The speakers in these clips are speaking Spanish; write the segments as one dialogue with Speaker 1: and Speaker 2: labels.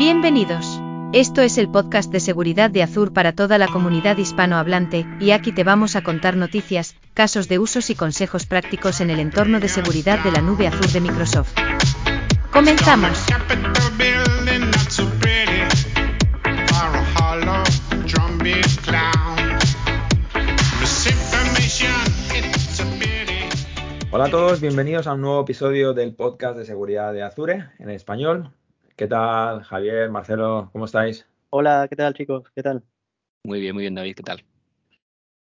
Speaker 1: Bienvenidos. Esto es el podcast de seguridad de Azure para toda la comunidad hispanohablante, y aquí te vamos a contar noticias, casos de usos y consejos prácticos en el entorno de seguridad de la nube Azure de Microsoft. Comenzamos.
Speaker 2: Hola a todos, bienvenidos a un nuevo episodio del podcast de seguridad de Azure en español. ¿Qué tal, Javier, Marcelo? ¿Cómo estáis?
Speaker 3: Hola, ¿qué tal, chicos? ¿Qué tal?
Speaker 4: Muy bien, muy bien, David, ¿qué tal?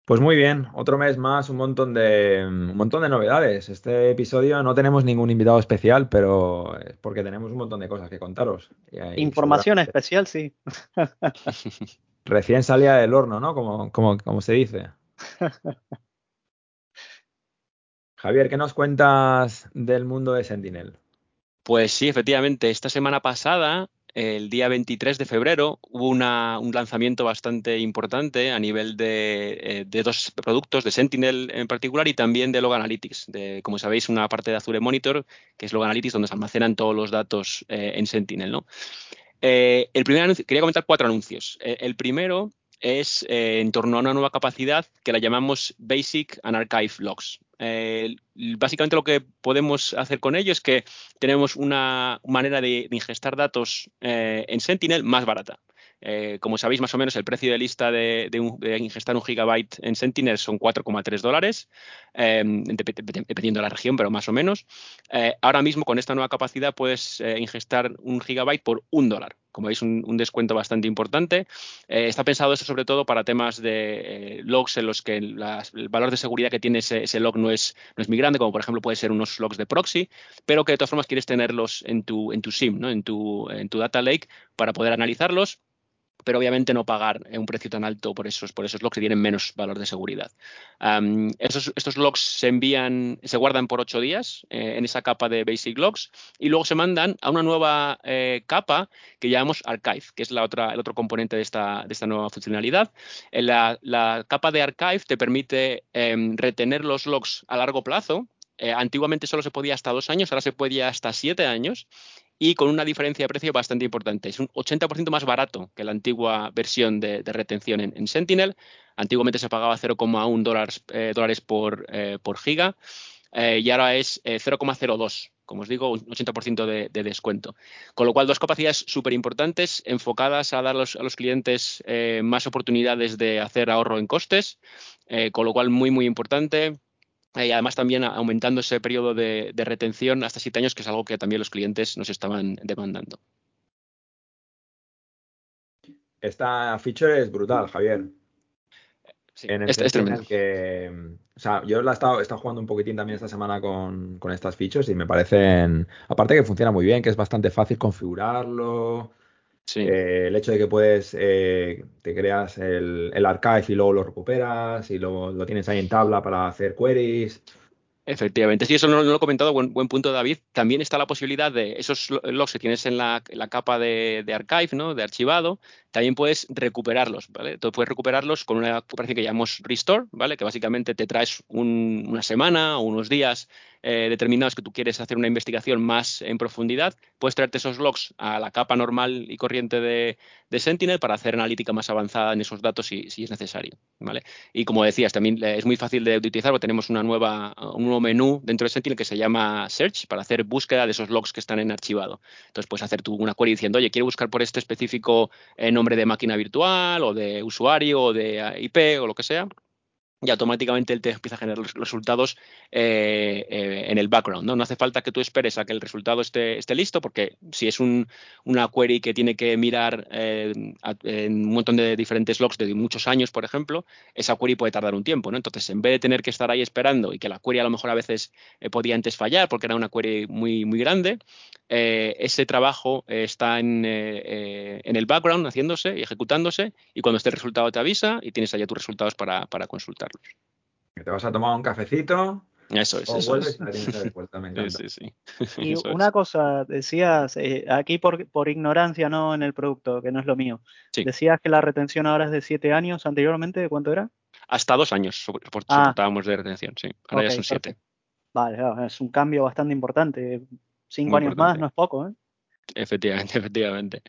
Speaker 2: Pues muy bien, otro mes más, un montón de un montón de novedades. Este episodio no tenemos ningún invitado especial, pero es porque tenemos un montón de cosas que contaros.
Speaker 3: Información especial, sí.
Speaker 2: Recién salía del horno, ¿no? Como, como, como se dice. Javier, ¿qué nos cuentas del mundo de Sentinel?
Speaker 4: Pues sí, efectivamente, esta semana pasada, el día 23 de febrero, hubo un lanzamiento bastante importante a nivel eh, de, dos productos, de Sentinel en particular y también de Log Analytics, de, como sabéis, una parte de Azure Monitor, que es Log Analytics, donde se almacenan todos los datos eh, en Sentinel. ¿no? Eh, el primer anuncio, quería comentar cuatro anuncios. el primero es en torno a una nueva capacidad que la llamamos Basic and Archive Logs. Eh, básicamente lo que podemos hacer con ello es que tenemos una manera de, ingestar datos eh, en Sentinel más barata. Eh, como sabéis, más o menos el precio de lista de, ingestar un gigabyte en Sentinel son 4,3 dólares, dependiendo de la región, pero más o menos. ahora mismo, con esta nueva capacidad, puedes ingestar un gigabyte por un dólar como veis, un, descuento bastante importante. Eh, está pensado eso sobre todo para temas de eh, logs en los que el valor de seguridad que tiene ese, log no es, no es muy grande, como por ejemplo puede ser unos logs de proxy, pero que de todas formas quieres tenerlos en tu, en tu SIM, ¿no? en, tu, en tu data lake para poder analizarlos pero obviamente no pagar un precio tan alto por esos, por esos logs que tienen menos valor de seguridad. estos logs se envían, se guardan por ocho días eh, en esa capa de Basic Logs y luego se mandan a una nueva eh, capa que llamamos Archive, que es la otra, el otro componente de esta, de esta nueva funcionalidad. La, la, capa de Archive te permite em, retener los logs a largo plazo eh, antiguamente solo se podía hasta dos años, ahora se podía hasta siete años y con una diferencia de precio bastante importante. Es un 80% más barato que la antigua versión de, retención en, Sentinel. Antiguamente se pagaba 0,1 dólares, eh, dólares por, eh, por giga y ahora es 0,02 como os digo, un 80% de, descuento. Con lo cual, dos capacidades súper importantes enfocadas a dar a los clientes más oportunidades de hacer ahorro en costes, con lo cual muy, muy importante. Y además también aumentando ese periodo de, retención hasta siete años, que es algo que también los clientes nos estaban demandando.
Speaker 2: Esta feature es brutal, Javier.
Speaker 4: Sí, en el es,
Speaker 2: que, o sea, yo la he estado, jugando un poquitín también esta semana con, estas features y me parecen, aparte que funciona muy bien, que es bastante fácil configurarlo, eh, el hecho de que puedes, eh, te creas el, el, archive y luego lo recuperas y luego lo tienes ahí en tabla para hacer queries.
Speaker 4: Efectivamente, sí, eso no, lo he comentado, buen, buen, punto David. También está la posibilidad de esos logs que tienes en la, capa de, archive, ¿no? de archivado, también puedes recuperarlos, ¿vale? Entonces puedes recuperarlos con una operación que llamamos restore, ¿vale? Que básicamente te traes una semana o unos días eh, determinados que tú quieres hacer una investigación más en profundidad, puedes traerte esos logs a la capa normal y corriente de, Sentinel para hacer analítica más avanzada en esos datos si, es necesario. ¿vale? Y como decías, también es muy fácil de utilizar porque tenemos una nueva, un nuevo menú dentro de Sentinel que se llama Search para hacer búsqueda de esos logs que están en archivado. Entonces puedes hacer tú una query diciendo, oye, quiero buscar por este específico eh, nombre de máquina virtual o de usuario o de IP o lo que sea y automáticamente él te empieza a generar los resultados eh, eh, en el background. ¿no? no hace falta que tú esperes a que el resultado esté, esté listo, porque si es un, una query que tiene que mirar eh, en un montón de diferentes logs de muchos años, por ejemplo, esa query puede tardar un tiempo. ¿no? Entonces, en vez de tener que estar ahí esperando y que la query a lo mejor a veces podía antes fallar porque era una query muy, muy grande, ese trabajo está en, en, el background haciéndose y ejecutándose y cuando esté el resultado te avisa y tienes allá tus resultados para, para consultar.
Speaker 2: Que te vas a tomar un cafecito.
Speaker 4: Eso es. eso es.
Speaker 3: Y, una cosa, decías, eh, aquí por, por, ignorancia, no en el producto, que no es lo mío. Decías que la retención ahora es de siete años, anteriormente, ¿de cuánto era?
Speaker 4: Hasta dos años soportábamos ah. de retención, sí. Ahora ya son siete.
Speaker 3: Vale, es un cambio bastante importante. Cinco años más no es poco, ¿eh?
Speaker 4: Efectivamente, efectivamente.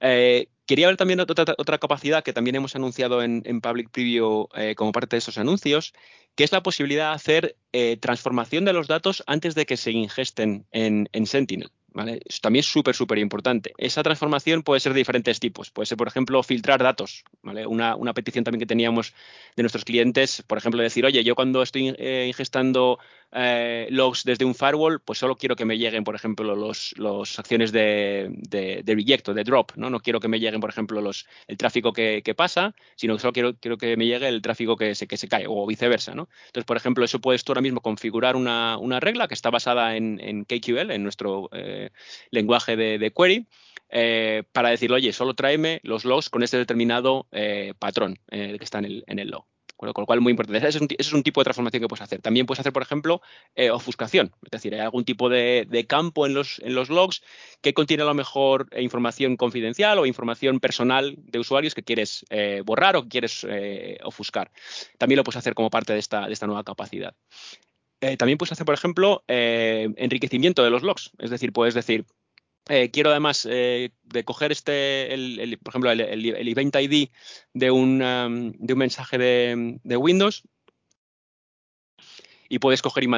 Speaker 4: Eh, quería ver también otra, otra, capacidad que también hemos anunciado en, Public Preview eh, como parte de esos anuncios, que es la posibilidad de hacer eh, transformación de los datos antes de que se ingesten en Sentinel. Eso también es súper, súper importante. Esa transformación puede ser de diferentes tipos. Puede ser, por ejemplo, filtrar datos. Una, petición también que teníamos de nuestros clientes, por ejemplo, decir, oye, yo cuando estoy eh, ingestando eh, logs desde un firewall, pues solo quiero que me lleguen, por ejemplo, los, acciones de, de, de, de drop. ¿no? no quiero que me lleguen, por ejemplo, los, el tráfico que, pasa, sino que solo quiero, quiero, que me llegue el tráfico que se, que se cae o viceversa. ¿no? Entonces, por ejemplo, eso puedes tú ahora mismo configurar una, regla que está basada en, en KQL, en nuestro... Eh, lenguaje de, query. Eh, para decirle, oye, solo tráeme los logs con este determinado patrón que está en el, en el log. Con lo cual, muy importante. Ese es, un, tipo de transformación que puedes hacer. También puedes hacer, por ejemplo, ofuscación. Es decir, hay algún tipo de, campo en los, en los, logs que contiene a lo mejor información confidencial o información personal de usuarios que quieres borrar o que quieres ofuscar. También lo puedes hacer como parte de esta, de esta nueva capacidad. también puedes hacer, por ejemplo, enriquecimiento de los logs. Es decir, puedes decir, eh, quiero además eh, de coger este, el, por ejemplo, el, event ID de un, de un mensaje de, Windows y puedes coger y,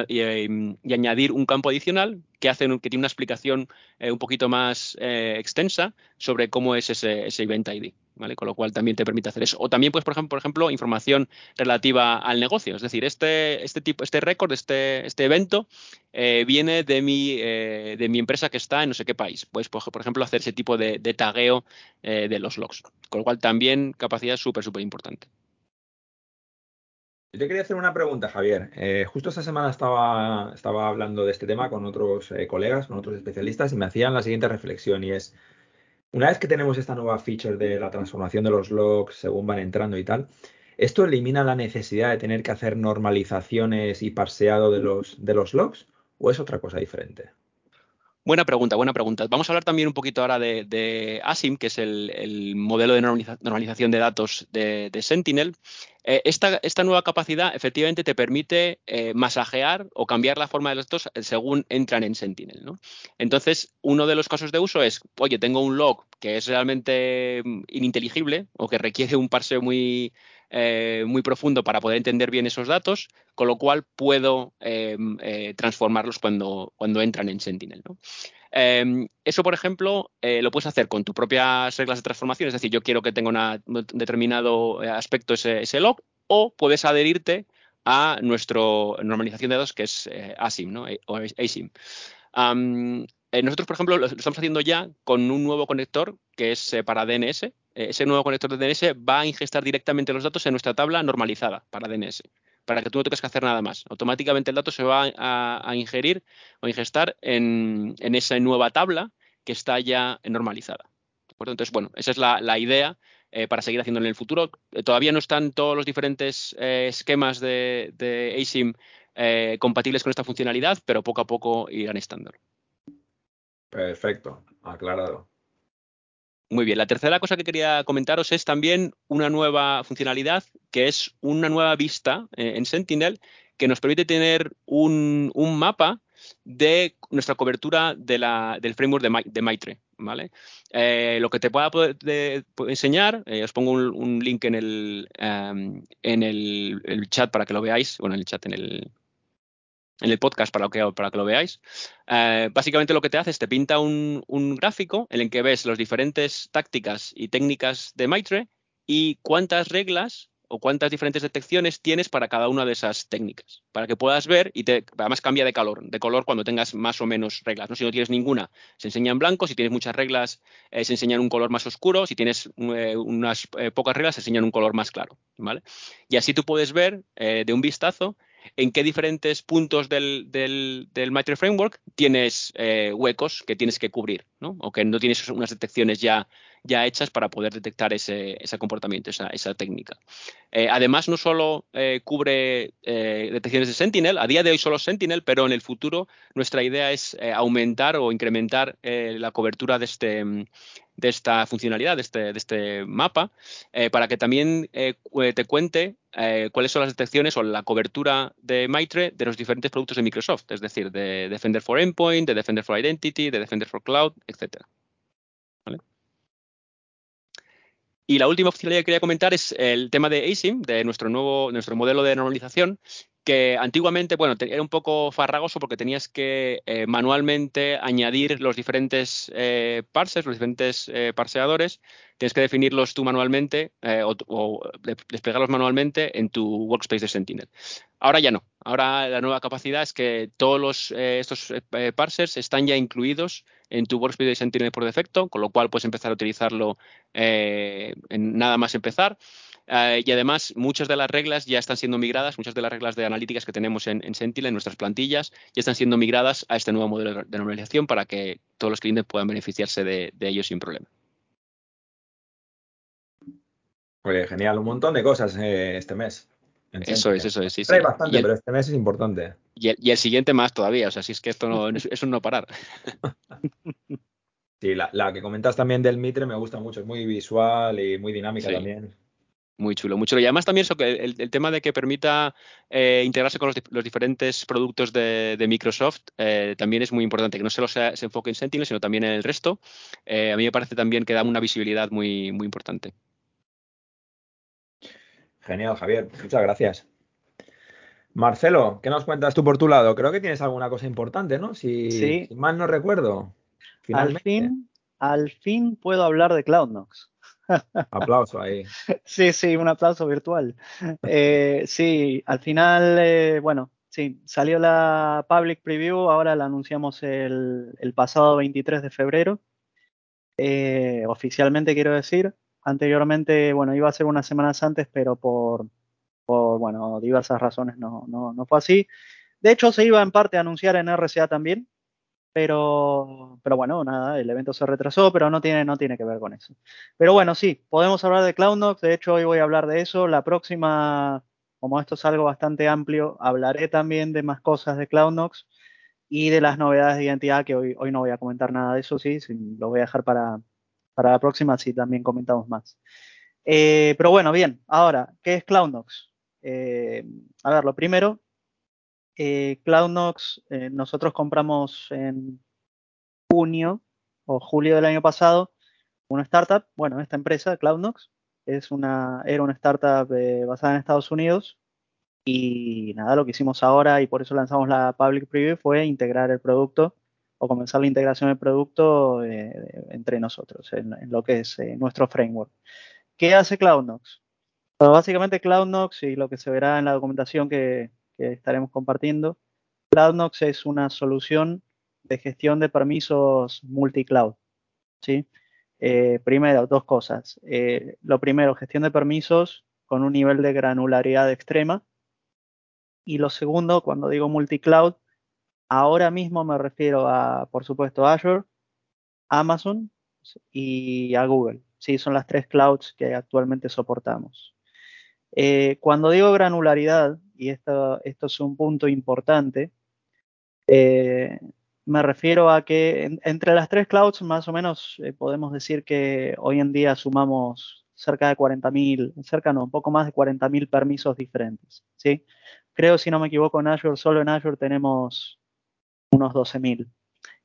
Speaker 4: y, añadir un campo adicional que, hace, que tiene una explicación eh, un poquito más extensa sobre cómo es ese, ese event ID. Con lo cual también te permite hacer eso. O también, pues, por ejemplo, por ejemplo, información relativa al negocio. Es decir, este, este tipo, este récord, este, este evento, eh, viene de mi, eh, de mi empresa que está en no sé qué país. Pues, por, ejemplo, hacer ese tipo de, tagueo eh, de los logs. Con lo cual también capacidad súper, súper importante.
Speaker 2: Yo te quería hacer una pregunta, Javier. justo esta semana estaba, estaba hablando de este tema con otros colegas, con otros especialistas, y me hacían la siguiente reflexión, y es, una vez que tenemos esta nueva feature de la transformación de los logs según van entrando y tal, ¿esto elimina la necesidad de tener que hacer normalizaciones y parseado de los, de los logs o es otra cosa diferente?
Speaker 4: Buena pregunta, buena pregunta. Vamos a hablar también un poquito ahora de, ASIM, que es el, modelo de normalización de datos de, Sentinel. Eh, esta, nueva capacidad efectivamente te permite eh, masajear o cambiar la forma de los datos según entran en Sentinel. Entonces, uno de los casos de uso es, oye, tengo un log que es realmente mm, ininteligible o que requiere un parseo muy, eh, muy profundo para poder entender bien esos datos, con lo cual puedo em, eh, transformarlos cuando, cuando entran en Sentinel. Em, eso, por ejemplo, eh, lo puedes hacer con tus propias reglas de transformación, es decir, yo quiero que tenga un determinado aspecto ese, log, o puedes adherirte a nuestra normalización de datos que es ASIM ¿no? o ASIM. nosotros, por ejemplo, lo, estamos haciendo ya con un nuevo conector que es para DNS, ese nuevo conector de DNS va a ingestar directamente los datos en nuestra tabla normalizada para DNS, para que tú no tengas que hacer nada más. Automáticamente el dato se va a, ingerir o ingestar en, esa nueva tabla que está ya normalizada. Entonces, bueno, esa es la, idea eh, para seguir haciéndolo en el futuro. Eh, todavía no están todos los diferentes esquemas de, de ASIM compatibles con esta funcionalidad, pero poco a poco irán estando.
Speaker 2: Perfecto, aclarado.
Speaker 4: Muy bien, la tercera cosa que quería comentaros es también una nueva funcionalidad que es una nueva vista eh, en Sentinel que nos permite tener un, mapa de nuestra cobertura del framework de, Maitre. ¿vale? Eh, lo que te pueda poder enseñar, eh, os pongo un, link en, el, em, en el, chat para que lo veáis, bueno, en el chat, en el, en el podcast para que, que lo veáis. Eh, básicamente lo que te hace es te pinta un, gráfico en el que ves las diferentes tácticas y técnicas de Maitre y cuántas reglas o cuántas diferentes detecciones tienes para cada una de esas técnicas, para que puedas ver y te, además cambia de color, de color cuando tengas más o menos reglas. ¿no? Si no tienes ninguna, se enseña en blanco, si tienes muchas reglas, eh, se enseña en un color más oscuro, si tienes eh, unas pocas reglas, se enseña en un color más claro. ¿vale? Y así tú puedes ver de un vistazo en qué diferentes puntos del, del, Framework tienes eh, huecos que tienes que cubrir, ¿no? O que no tienes unas detecciones ya, ya hechas para poder detectar ese, comportamiento, esa, técnica. Eh, además, no solo eh, cubre detecciones de Sentinel, a día de hoy solo Sentinel, pero en el futuro nuestra idea es aumentar o incrementar la cobertura de este, de esta funcionalidad, de este, de este mapa, eh, para que también eh, te cuente cuáles son las detecciones o la cobertura de Maitre de los diferentes productos de Microsoft, es decir, de Defender for Endpoint, de Defender for Identity, de Defender for Cloud, etc. Y la última funcionalidad que quería comentar es el tema de ASIM, de nuestro nuevo nuestro modelo de normalización, que antiguamente, bueno, era un poco farragoso porque tenías que eh, manualmente añadir los diferentes eh, parsers, los diferentes eh, parseadores, tienes que definirlos tú manualmente o, desplegarlos manualmente en tu workspace de Sentinel. Ahora ya no. Ahora la nueva capacidad es que todos los, estos parsers están ya incluidos en tu workspace de Sentinel por defecto, con lo cual puedes empezar a utilizarlo en nada más empezar. Eh, y además, muchas de las reglas ya están siendo migradas, muchas de las reglas de analíticas que tenemos en, Sentinel, en nuestras plantillas, ya están siendo migradas a este nuevo modelo de normalización para que todos los clientes puedan beneficiarse de, ellos sin problema.
Speaker 2: Oye, genial, un montón de cosas eh, este mes.
Speaker 4: Eso es, eso es, sí.
Speaker 2: Hay bastante, pero este mes es importante.
Speaker 4: Y el, siguiente más todavía, o sea, si es que esto no es un no parar.
Speaker 2: sí, la, que comentas también del Mitre me gusta mucho, es muy visual y muy dinámica también.
Speaker 4: Muy chulo, muy chulo. Y además también eso, que el, tema de que permita eh, integrarse con los, diferentes productos de, Microsoft eh, también es muy importante, que no solo se, se, enfoque en Sentinel, sino también en el resto. Eh, a mí me parece también que da una visibilidad muy, muy importante.
Speaker 2: Genial, Javier. Muchas gracias. Marcelo, ¿qué nos cuentas tú por tu lado? Creo que tienes alguna cosa importante, ¿no? Si,
Speaker 3: sí.
Speaker 2: mal no recuerdo.
Speaker 3: Al fin, al fin puedo hablar de CloudNox.
Speaker 2: Aplauso ahí.
Speaker 3: Sí, sí, un aplauso virtual. Eh, sí, al final, eh, bueno, sí, salió la public preview, ahora la anunciamos el, pasado 23 de febrero. Eh, oficialmente quiero decir, anteriormente, bueno, iba a ser unas semanas antes, pero por, por bueno, diversas razones no, no, no fue así. De hecho, se iba en parte a anunciar en RCA también, pero, pero bueno, nada, el evento se retrasó, pero no tiene, no tiene que ver con eso. Pero bueno, sí, podemos hablar de CloudNox, de hecho hoy voy a hablar de eso. La próxima, como esto es algo bastante amplio, hablaré también de más cosas de CloudNox y de las novedades de identidad, que hoy, hoy no voy a comentar nada de eso, sí, lo voy a dejar para, para la próxima, así también comentamos más. Eh, pero bueno, bien, ahora, ¿qué es CloudNox? Eh, a ver, lo primero, eh, CloudNox, eh, nosotros compramos en junio o julio del año pasado una startup, bueno, esta empresa, CloudNox, es una, era una startup eh, basada en Estados Unidos y nada, lo que hicimos ahora y por eso lanzamos la Public Preview fue integrar el producto o comenzar la integración del producto entre nosotros, en, lo que es nuestro framework. ¿Qué hace CloudNox? básicamente CloudNox y lo que se verá en la documentación que, que estaremos compartiendo. CloudNox es una solución de gestión de permisos multicloud. ¿sí? Eh, primero, dos cosas. Eh, lo primero, gestión de permisos con un nivel de granularidad extrema. Y lo segundo, cuando digo multicloud, ahora mismo me refiero a, por supuesto, Azure, Amazon y a Google. Sí, son las tres clouds que actualmente soportamos. Eh, cuando digo granularidad, y esto, es un punto importante, eh, me refiero a que entre las tres clouds más o menos eh, podemos decir que hoy en día sumamos cerca de 40.000, cerca no, un poco más de 40.000 permisos diferentes. ¿sí? Creo, si no me equivoco, en Azure, solo en Azure tenemos unos 12.000.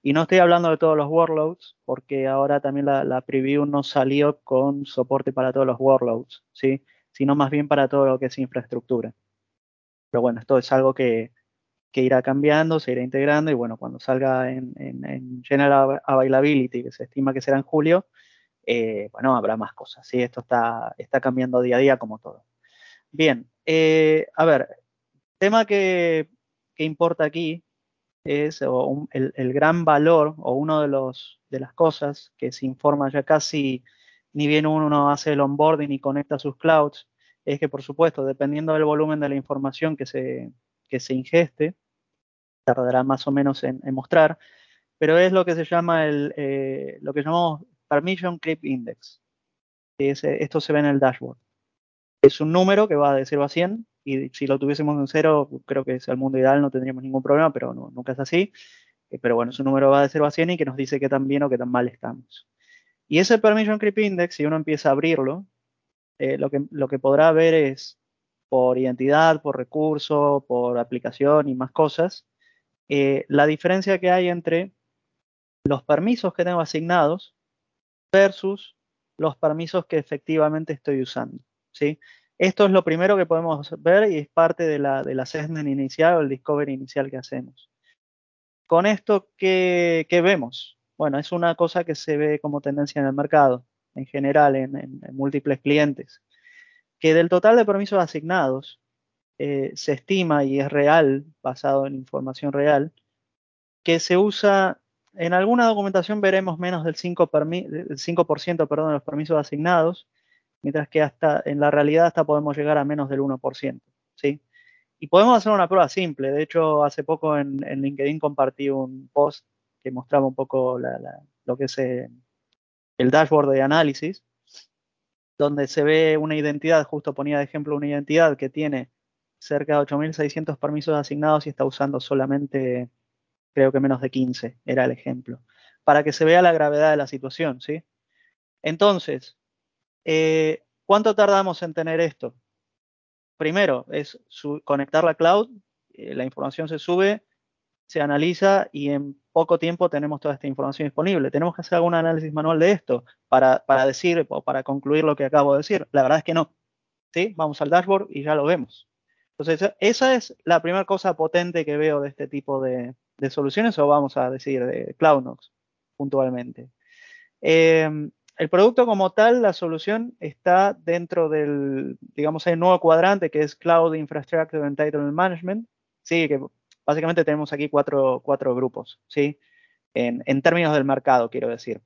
Speaker 3: Y no estoy hablando de todos los workloads, porque ahora también la, la, preview no salió con soporte para todos los workloads, ¿sí? sino más bien para todo lo que es infraestructura. Pero bueno, esto es algo que, irá cambiando, se irá integrando y bueno, cuando salga en, General Availability, que se estima que será en julio, eh, bueno, habrá más cosas. ¿sí? Esto está, está cambiando día a día como todo. Bien, eh, a ver, tema que, importa aquí es el, el, gran valor o uno de, los, de las cosas que se informa ya casi ni bien uno hace el onboarding y conecta sus clouds, es que, por supuesto, dependiendo del volumen de la información que se, que se ingeste, tardará más o menos en, mostrar, pero es lo que se llama el, eh, lo que llamamos Permission Clip Index. esto se ve en el dashboard. Es un número que va de 0 a 100 y si lo tuviésemos en 0, creo que es el mundo ideal, no tendríamos ningún problema, pero nunca es así. Eh, pero bueno, es un número que va de 0 a 100 y que nos dice qué tan bien o qué tan mal estamos. Y ese Permission Creep Index, si uno empieza a abrirlo, eh, lo, que, lo que podrá ver es por identidad, por recurso, por aplicación y más cosas, eh, la diferencia que hay entre los permisos que tengo asignados versus los permisos que efectivamente estoy usando. ¿sí? Esto es lo primero que podemos ver y es parte de la, del assessment inicial o el discovery inicial que hacemos. Con esto, ¿qué, vemos? Bueno, es una cosa que se ve como tendencia en el mercado, en general, en, múltiples clientes, que del total de permisos asignados, eh, se estima, y es real, basado en información real, que se usa en alguna documentación veremos menos del 5%, 5 perdón, de los permisos asignados, mientras que hasta en la realidad hasta podemos llegar a menos del 1%. ¿sí? Y podemos hacer una prueba simple. De hecho, hace poco en, LinkedIn compartí un post que mostraba un poco lo que es eh, el dashboard de análisis, donde se ve una identidad, justo ponía de ejemplo una identidad que tiene cerca de 8.600 permisos asignados y está usando solamente creo que menos de 15 era el ejemplo, para que se vea la gravedad de la situación, ¿sí? Entonces, eh, ¿cuánto tardamos en tener esto? Primero, es conectar la cloud, eh, la información se sube, se analiza y en poco tiempo tenemos toda esta información disponible. ¿Tenemos que hacer algún análisis manual de esto para, para decir o para concluir lo que acabo de decir? La verdad es que no. ¿sí? Vamos al dashboard y ya lo vemos. Entonces, esa es la primera cosa potente que veo de este tipo de, de soluciones o vamos a decir de CloudNox puntualmente. Em, el producto como tal, la solución está dentro del, digamos, el nuevo cuadrante que es Cloud Infrastructure Entitlement Management. Sí, que básicamente tenemos aquí cuatro, cuatro grupos, ¿sí? En, en, términos del mercado, quiero decir.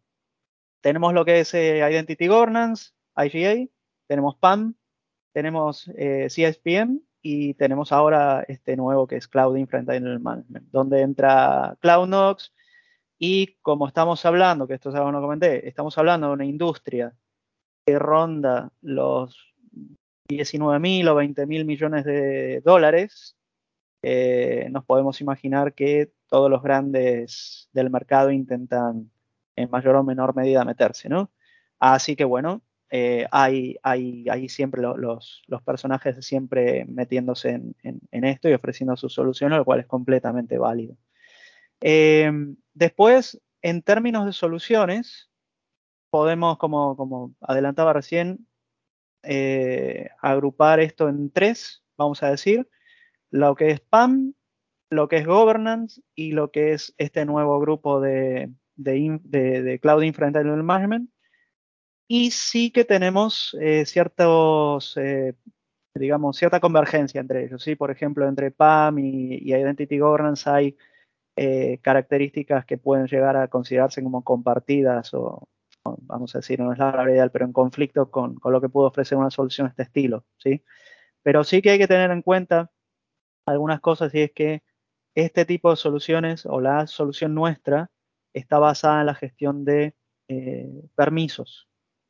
Speaker 3: Tenemos lo que es eh, Identity Governance, IGA, tenemos PAM, tenemos eh, CSPM y tenemos ahora este nuevo que es Cloud Infra Management, donde entra CloudNox y como estamos hablando, que esto es algo que no comenté, estamos hablando de una industria que ronda los 19 mil o 20 mil millones de dólares, eh, nos podemos imaginar que todos los grandes del mercado intentan en mayor o menor medida meterse, ¿no? Así que bueno, eh, hay, hay, siempre los, personajes siempre metiéndose en, esto y ofreciendo sus soluciones, lo cual es completamente válido. Eh, después, en términos de soluciones, podemos, como, como adelantaba recién, agrupar esto en tres, vamos a decir, lo que es PAM, lo que es governance y lo que es este nuevo grupo de, de Cloud Infra Management, y sí que tenemos eh, ciertos, eh, digamos, cierta convergencia entre ellos. ¿sí? Por ejemplo, entre PAM y, Identity Governance hay eh, características que pueden llegar a considerarse como compartidas o, vamos a decir, no es la realidad, pero en conflicto con, con, lo que puede ofrecer una solución de este estilo. ¿sí? Pero sí que hay que tener en cuenta algunas cosas y es que este tipo de soluciones o la solución nuestra está basada en la gestión de permisos.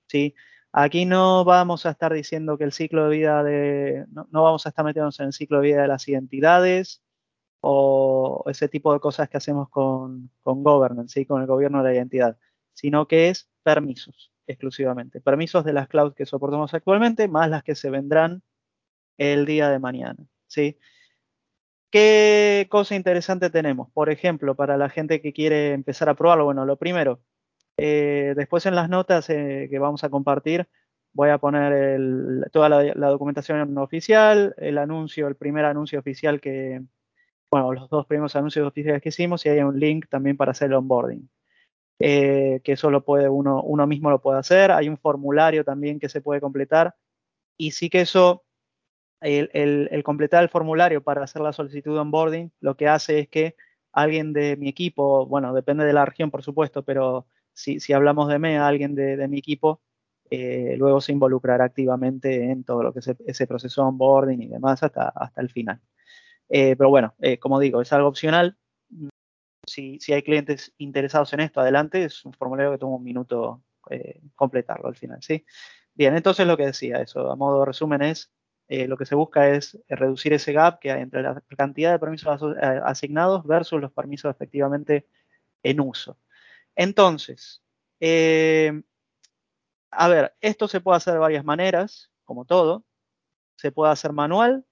Speaker 3: ¿sí? Aquí no vamos a estar diciendo que el ciclo de vida de, no, vamos a estar metiéndonos en el ciclo de vida de las identidades o ese tipo de cosas que hacemos con, con governance, ¿sí? con el gobierno de la identidad, sino que es permisos exclusivamente. Permisos de las clouds que soportamos actualmente, más las que se vendrán el día de mañana. ¿sí? ¿Qué cosa interesante tenemos? Por ejemplo, para la gente que quiere empezar a probarlo, bueno, lo primero, eh, después en las notas eh, que vamos a compartir voy a poner toda la, documentación oficial, el anuncio, el primer anuncio oficial que, bueno, los dos primeros anuncios oficiales que hicimos y hay un link también para hacer el onboarding. Eh, que eso lo uno mismo lo puede hacer. Hay un formulario también que se puede completar y sí que eso, el, completar el formulario para hacer la solicitud de onboarding, lo que hace es que alguien de mi equipo, bueno, depende de la región por supuesto, pero si, hablamos de mí, alguien de, mi equipo, eh, luego se involucrará activamente en todo lo que es ese proceso de onboarding y demás hasta, hasta el final. Eh, pero bueno, eh, como digo, es algo opcional. Si, hay clientes interesados en esto, adelante. Es un formulario que toma un minuto completarlo al final, ¿sí? Bien, entonces lo que decía eso, a modo de resumen es, lo que se busca es reducir ese gap que hay entre la cantidad de permisos asignados versus los permisos efectivamente en uso. Entonces, eh, a ver, esto se puede hacer de varias maneras, como todo. Se puede hacer manual,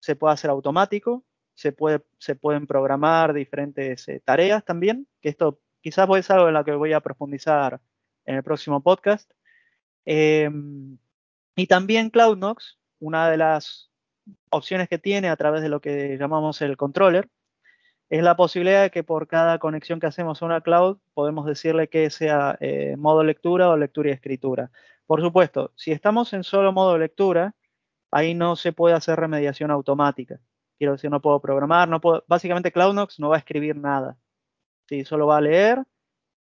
Speaker 3: se puede hacer automático, se, puede, se pueden programar diferentes eh, tareas también, que esto quizás ser algo en lo que voy a profundizar en el próximo podcast. Y también CloudNox, una de las opciones que tiene a través de lo que llamamos el controller, es la posibilidad de que por cada conexión que hacemos a una cloud podemos decirle que sea eh, modo lectura o lectura y escritura. Por supuesto, si estamos en solo modo lectura, ahí no se puede hacer remediación automática. Quiero decir, no puedo programar, no puedo, básicamente CloudNox no va a escribir nada. ¿sí? Solo va a leer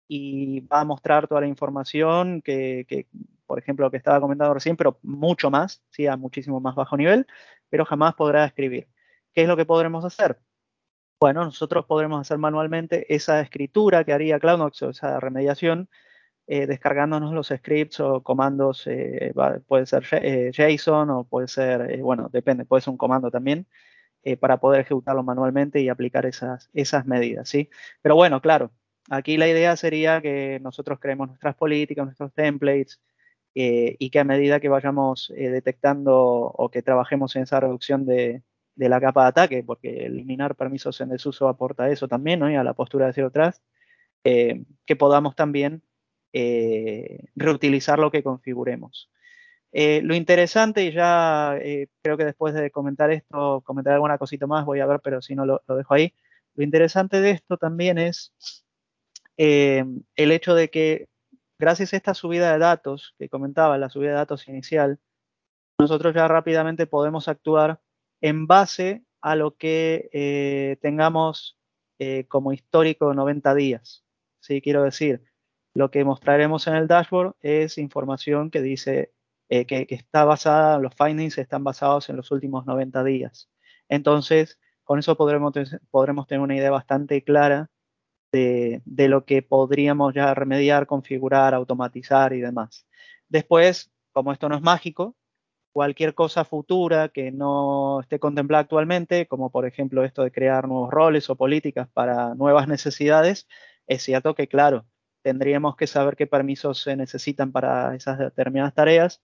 Speaker 3: y va a mostrar toda la información que, que, por ejemplo, lo que estaba comentando recién, pero mucho más, ¿sí? a muchísimo más bajo nivel, pero jamás podrá escribir. ¿Qué es lo que podremos hacer? Bueno, nosotros podremos hacer manualmente esa escritura que haría CloudNox o esa remediación, eh, descargándonos los scripts o comandos, eh, puede ser eh, JSON o puede ser, bueno, depende, puede ser un comando también, para poder ejecutarlo manualmente y aplicar esas, esas medidas, ¿sí? Pero bueno, claro, aquí la idea sería que nosotros creemos nuestras políticas, nuestros templates, y que a medida que vayamos detectando o que trabajemos en esa reducción de, la capa de ataque, porque eliminar permisos en desuso aporta eso también, ¿no? Y a la postura de cero trust, eh, que podamos también eh, reutilizar lo que configuremos. Eh, lo interesante, y ya creo que después de comentar esto, comentar alguna cosita más, voy a ver, pero si no lo dejo ahí. Lo interesante de esto también es el hecho de que gracias a esta subida de datos que comentaba, la subida de datos inicial, nosotros ya rápidamente podemos actuar en base a lo que eh, tengamos eh, como histórico 90 días. ¿sí? Quiero decir, lo que mostraremos en el dashboard es información que dice eh, que, está basada, los findings están basados en los últimos 90 días. Entonces, con eso podremos, podremos tener una idea bastante clara de, de, lo que podríamos ya remediar, configurar, automatizar y demás. Después, como esto no es mágico, cualquier cosa futura que no esté contemplada actualmente, como por ejemplo esto de crear nuevos roles o políticas para nuevas necesidades, es cierto que, claro, tendríamos que saber qué permisos se necesitan para esas determinadas tareas,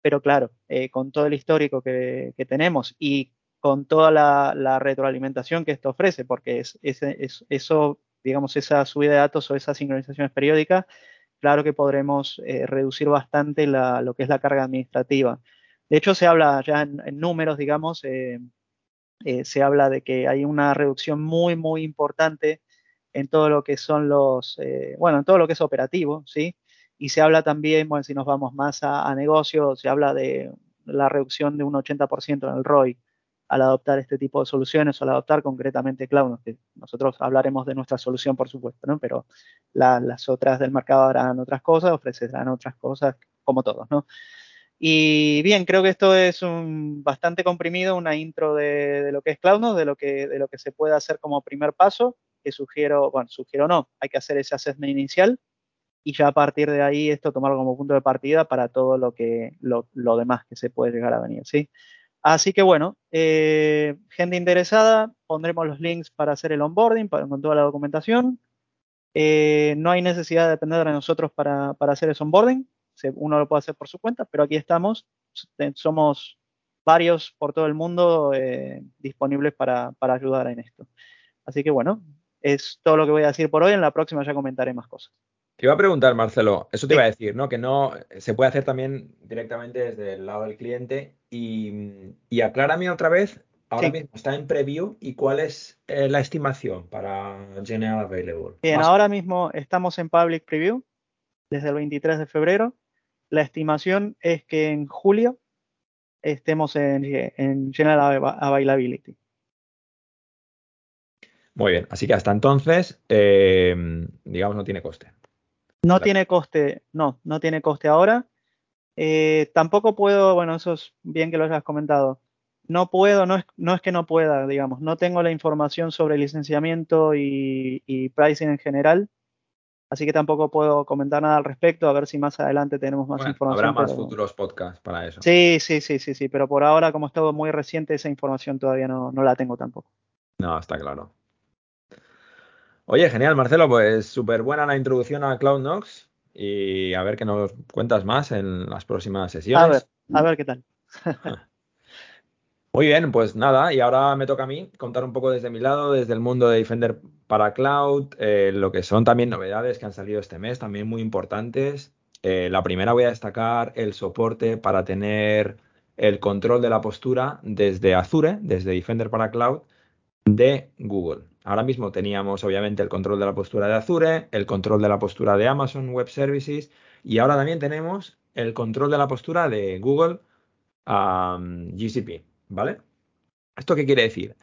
Speaker 3: pero claro, eh, con todo el histórico que, tenemos y con toda la, retroalimentación que esto ofrece, porque es, eso, digamos, esa subida de datos o esas sincronizaciones periódicas, claro que podremos eh, reducir bastante lo que es la carga administrativa. De hecho, se habla ya en, números, digamos, eh, eh, se habla de que hay una reducción muy, muy importante en todo lo que son los, bueno, en todo lo que es operativo, ¿sí? Y se habla también, bueno, si nos vamos más a, a negocios, se habla de la reducción de un 80% en el ROI al adoptar este tipo de soluciones o al adoptar concretamente cloud. Que nosotros hablaremos de nuestra solución, por supuesto, ¿no? Pero las otras del mercado harán otras cosas, ofrecerán otras cosas, como todos, ¿no? Y bien, creo que esto es un bastante comprimido, una intro de, lo que es CloudNode, de lo que, de lo que se puede hacer como primer paso, que sugiero, bueno, sugiero no, hay que hacer ese assessment inicial y ya a partir de ahí esto tomarlo como punto de partida para todo lo que lo, demás que se puede llegar a venir, ¿sí? Así que bueno, eh, gente interesada, pondremos los links para hacer el onboarding con toda la documentación. Eh, no hay necesidad de depender de nosotros para, para hacer ese onboarding uno lo puede hacer por su cuenta, pero aquí estamos, somos varios por todo el mundo eh, disponibles para, ayudar en esto. Así que bueno, es todo lo que voy a decir por hoy. En la próxima ya comentaré más cosas.
Speaker 2: Te iba a preguntar, Marcelo, eso te iba a decir, ¿no? Que no se puede hacer también directamente desde el lado del cliente. Y, y aclárame otra vez, ahora mismo está en preview y cuál es eh, la estimación para General Available.
Speaker 3: Bien, ahora mismo estamos en public preview desde el 23 de febrero. La estimación es que en julio estemos en, General Availability.
Speaker 2: Muy bien, así que hasta entonces, eh, digamos, no tiene coste.
Speaker 3: No tiene coste, no, no tiene coste ahora. Eh, tampoco puedo, bueno, eso es bien que lo hayas comentado. No puedo, no es, no es que no pueda, digamos, no tengo la información sobre licenciamiento y pricing en general así que tampoco puedo comentar nada al respecto, a ver si más adelante tenemos más información.
Speaker 2: Habrá más futuros podcasts para eso.
Speaker 3: Sí, sí, sí, sí, sí, pero por ahora, como es todo muy reciente, esa información todavía no, la tengo tampoco.
Speaker 2: No, está claro. Oye, genial, Marcelo, pues súper buena la introducción a CloudNox. Y a ver qué nos cuentas más en las próximas sesiones.
Speaker 3: A ver, a ver qué tal.
Speaker 2: Muy bien, pues nada, y ahora me toca a mí contar un poco desde mi lado, desde el mundo de Defender para Cloud, eh, lo que son también novedades que han salido este mes, también muy importantes. Eh, la primera voy a destacar el soporte para tener el control de la postura desde Azure, desde Defender para Cloud, de Google. Ahora mismo teníamos obviamente el control de la postura de Azure, el control de la postura de Amazon Web Services y ahora también tenemos el control de la postura de Google GCP, ¿vale? ¿Esto qué quiere decir?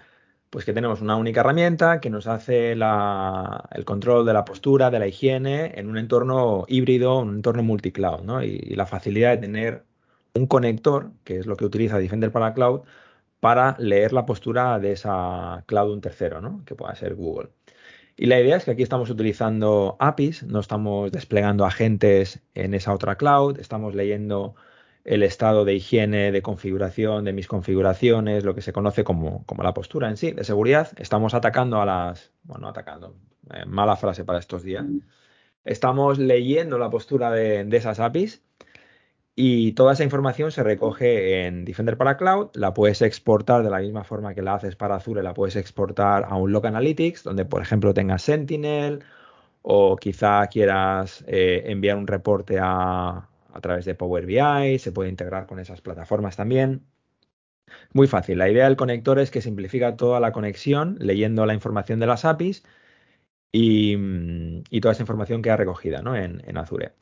Speaker 2: Pues que tenemos una única herramienta que nos hace el control de la postura, de la higiene en un entorno híbrido, un entorno multicloud, ¿no? Y, y la facilidad de tener un conector, que es lo que utiliza Defender para Cloud, para leer la postura de esa cloud un tercero, ¿no? que pueda ser Google. Y la idea es que aquí estamos utilizando APIs, no estamos desplegando agentes en esa otra cloud, estamos leyendo el estado de higiene, de configuración, de mis configuraciones, lo que se conoce como, como la postura en sí, de seguridad. Estamos atacando a las, bueno, atacando, eh, mala frase para estos días. Estamos leyendo la postura de, de esas APIs y toda esa información se recoge en Defender para Cloud, la puedes exportar de la misma forma que la haces para Azure, la puedes exportar a un Log Analytics, donde por ejemplo tengas Sentinel o quizá quieras eh, enviar un reporte a, través de Power BI, se puede integrar con esas plataformas también. Muy fácil, la idea del conector es que simplifica toda la conexión leyendo la información de las APIs y, toda esa información que ha recogida en Azure.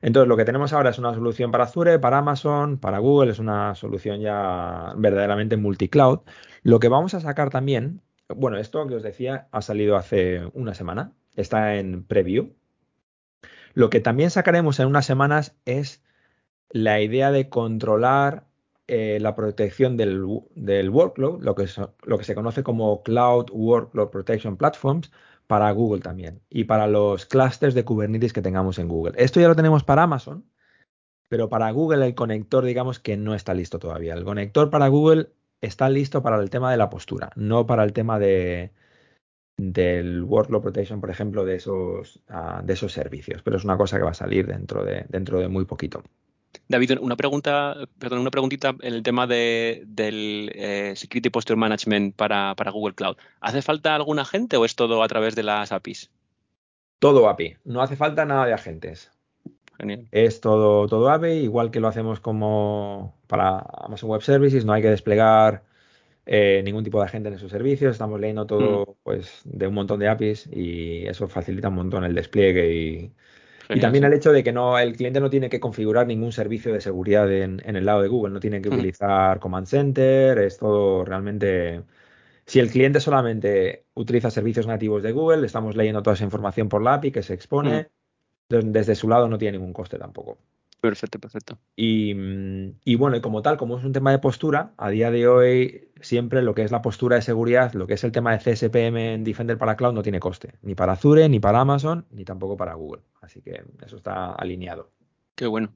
Speaker 2: Entonces, lo que tenemos ahora es una solución para Azure, para Amazon, para Google, es una solución ya verdaderamente multicloud. Lo que vamos a sacar también, bueno, esto que os decía ha salido hace una semana, está en preview. Lo que también sacaremos en unas semanas es la idea de controlar eh, la protección del, workload, lo que, lo que se conoce como Cloud Workload Protection Platforms, para Google también y para los clusters de Kubernetes que tengamos en Google. Esto ya lo tenemos para Amazon, pero para Google el conector digamos que no está listo todavía. El conector para Google está listo para el tema de la postura, no para el tema de del workload protection, por ejemplo, de esos, ah, de esos servicios. Pero es una cosa que va a salir dentro de, dentro de muy poquito.
Speaker 4: David, una pregunta, perdón, una preguntita en el tema de, del eh, Security Posture Management para, Google Cloud. ¿Hace falta algún agente o es todo a través de las APIs?
Speaker 2: Todo API, no hace falta nada de agentes. Genial. Es todo, todo API, igual que lo hacemos como para Amazon Web Services, no hay que desplegar eh, ningún tipo de agente en esos servicios, estamos leyendo todo mm. pues de un montón de APIs y eso facilita un montón el despliegue y, y también el hecho de que no el cliente no tiene que configurar ningún servicio de seguridad en, el lado de Google, no tiene que utilizar Command Center, es todo realmente... Si el cliente solamente utiliza servicios nativos de Google, estamos leyendo toda esa información por la API que se expone, desde su lado no tiene ningún coste tampoco.
Speaker 4: Perfecto, perfecto.
Speaker 2: Y, bueno, y como tal, como es un tema de postura, a día de hoy siempre lo que es la postura de seguridad, lo que es el tema de CSPM en Defender para Cloud no tiene coste, ni para Azure, ni para Amazon, ni tampoco para Google. Así que eso está alineado.
Speaker 4: Qué bueno.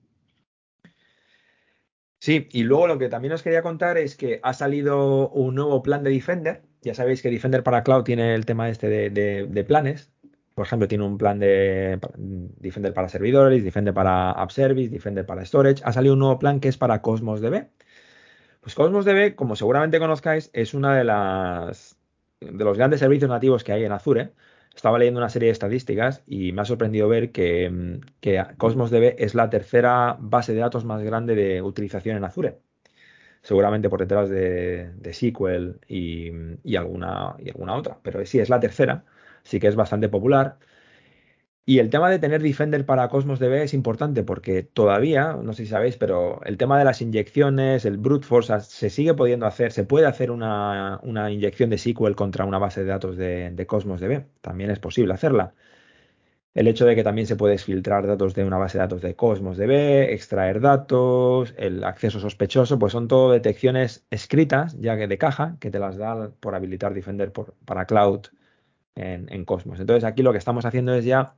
Speaker 2: Sí, y luego lo que también os quería contar es que ha salido un nuevo plan de Defender. Ya sabéis que Defender para Cloud tiene el tema este de planes, por ejemplo, tiene un plan de Defender para servidores, Defender para App Service, Defender para Storage. Ha salido un nuevo plan que es para Cosmos DB. Pues Cosmos DB, como seguramente conozcáis, es una de las de los grandes servicios nativos que hay en Azure. Estaba leyendo una serie de estadísticas y me ha sorprendido ver que, Cosmos DB es la tercera base de datos más grande de utilización en Azure. Seguramente por detrás de, SQL y, alguna, y alguna otra, pero sí, es la tercera sí que es bastante popular. Y el tema de tener Defender para Cosmos DB es importante porque todavía, no sé si sabéis, pero el tema de las inyecciones, el brute force, se sigue pudiendo hacer, se puede hacer una, inyección de SQL contra una base de datos de, Cosmos DB. También es posible hacerla. El hecho de que también se puede filtrar datos de una base de datos de Cosmos DB, extraer datos, el acceso sospechoso, pues son todo detecciones escritas, ya que de caja, que te las da por habilitar Defender para Cloud en, Cosmos. Entonces aquí lo que estamos haciendo es ya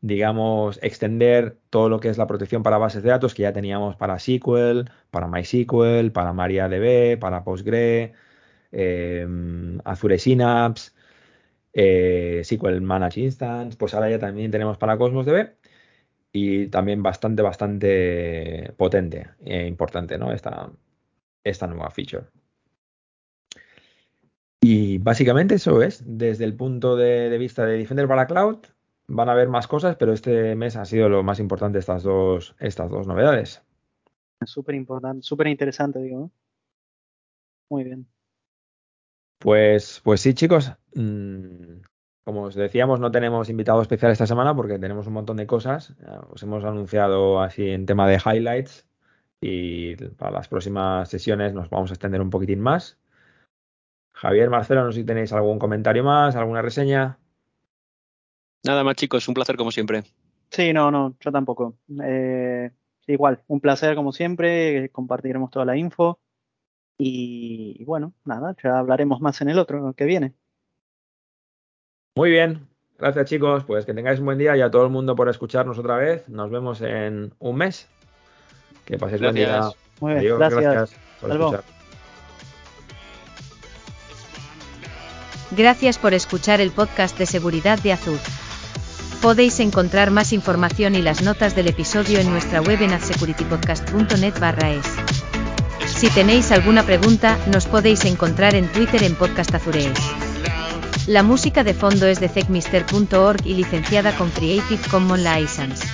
Speaker 2: digamos, extender todo lo que es la protección para bases de datos que ya teníamos para SQL, para MySQL, para MariaDB, para Postgre, eh, Azure Synapse, eh, SQL Managed Instance, pues ahora ya también tenemos para Cosmos DB. y también bastante, bastante potente e importante, ¿no? Esta nueva feature. Y básicamente eso es, desde el punto de, vista de Defender para Cloud, van a haber más cosas, pero este mes ha sido lo más importante estas dos, estas dos novedades.
Speaker 3: Súper importante, súper interesante, digo. Muy bien.
Speaker 2: Pues, pues sí, chicos. Mm, como os decíamos, no tenemos invitado especial esta semana porque tenemos un montón de cosas. Os hemos anunciado así en tema de highlights y para las próximas sesiones nos vamos a extender un poquitín más. Javier, Marcelo, no sé si tenéis algún comentario más, alguna reseña.
Speaker 4: Nada más, chicos, un placer como siempre.
Speaker 3: Sí, no, no, yo tampoco. Eh, igual, un placer como siempre, compartiremos toda la info. Y, y bueno, nada, ya hablaremos más en el otro que viene.
Speaker 2: Muy bien, gracias chicos, pues que tengáis un buen día y a todo el mundo por escucharnos otra vez. Nos vemos en un mes. Que paséis buen día.
Speaker 3: Muy bien, Adiós, gracias. gracias
Speaker 1: por Gracias por escuchar el podcast de seguridad de Azur. Podéis encontrar más información y las notas del episodio en nuestra web en azsecuritypodcast.net barra es. Si tenéis alguna pregunta, nos podéis encontrar en Twitter en Podcast Azurees. La música de fondo es de techmister.org y licenciada con Creative Commons License.